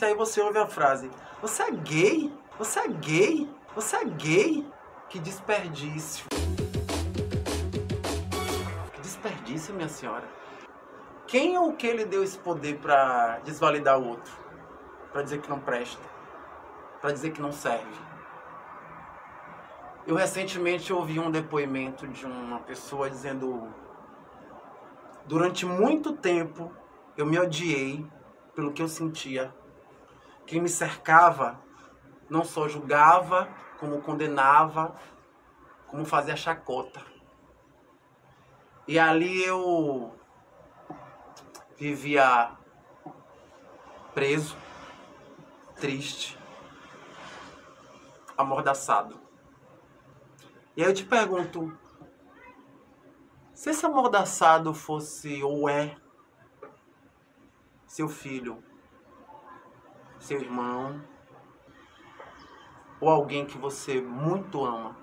Aí você ouve a frase: Você é gay? Você é gay? Você é gay? Que desperdício. Que desperdício, minha senhora. Quem ou que lhe deu esse poder para desvalidar o outro? Para dizer que não presta? Para dizer que não serve? Eu recentemente ouvi um depoimento de uma pessoa dizendo: Durante muito tempo eu me odiei pelo que eu sentia quem me cercava não só julgava, como condenava, como fazia chacota. E ali eu vivia preso, triste, amordaçado. E aí eu te pergunto, se esse amordaçado fosse ou é seu filho, seu irmão ou alguém que você muito ama.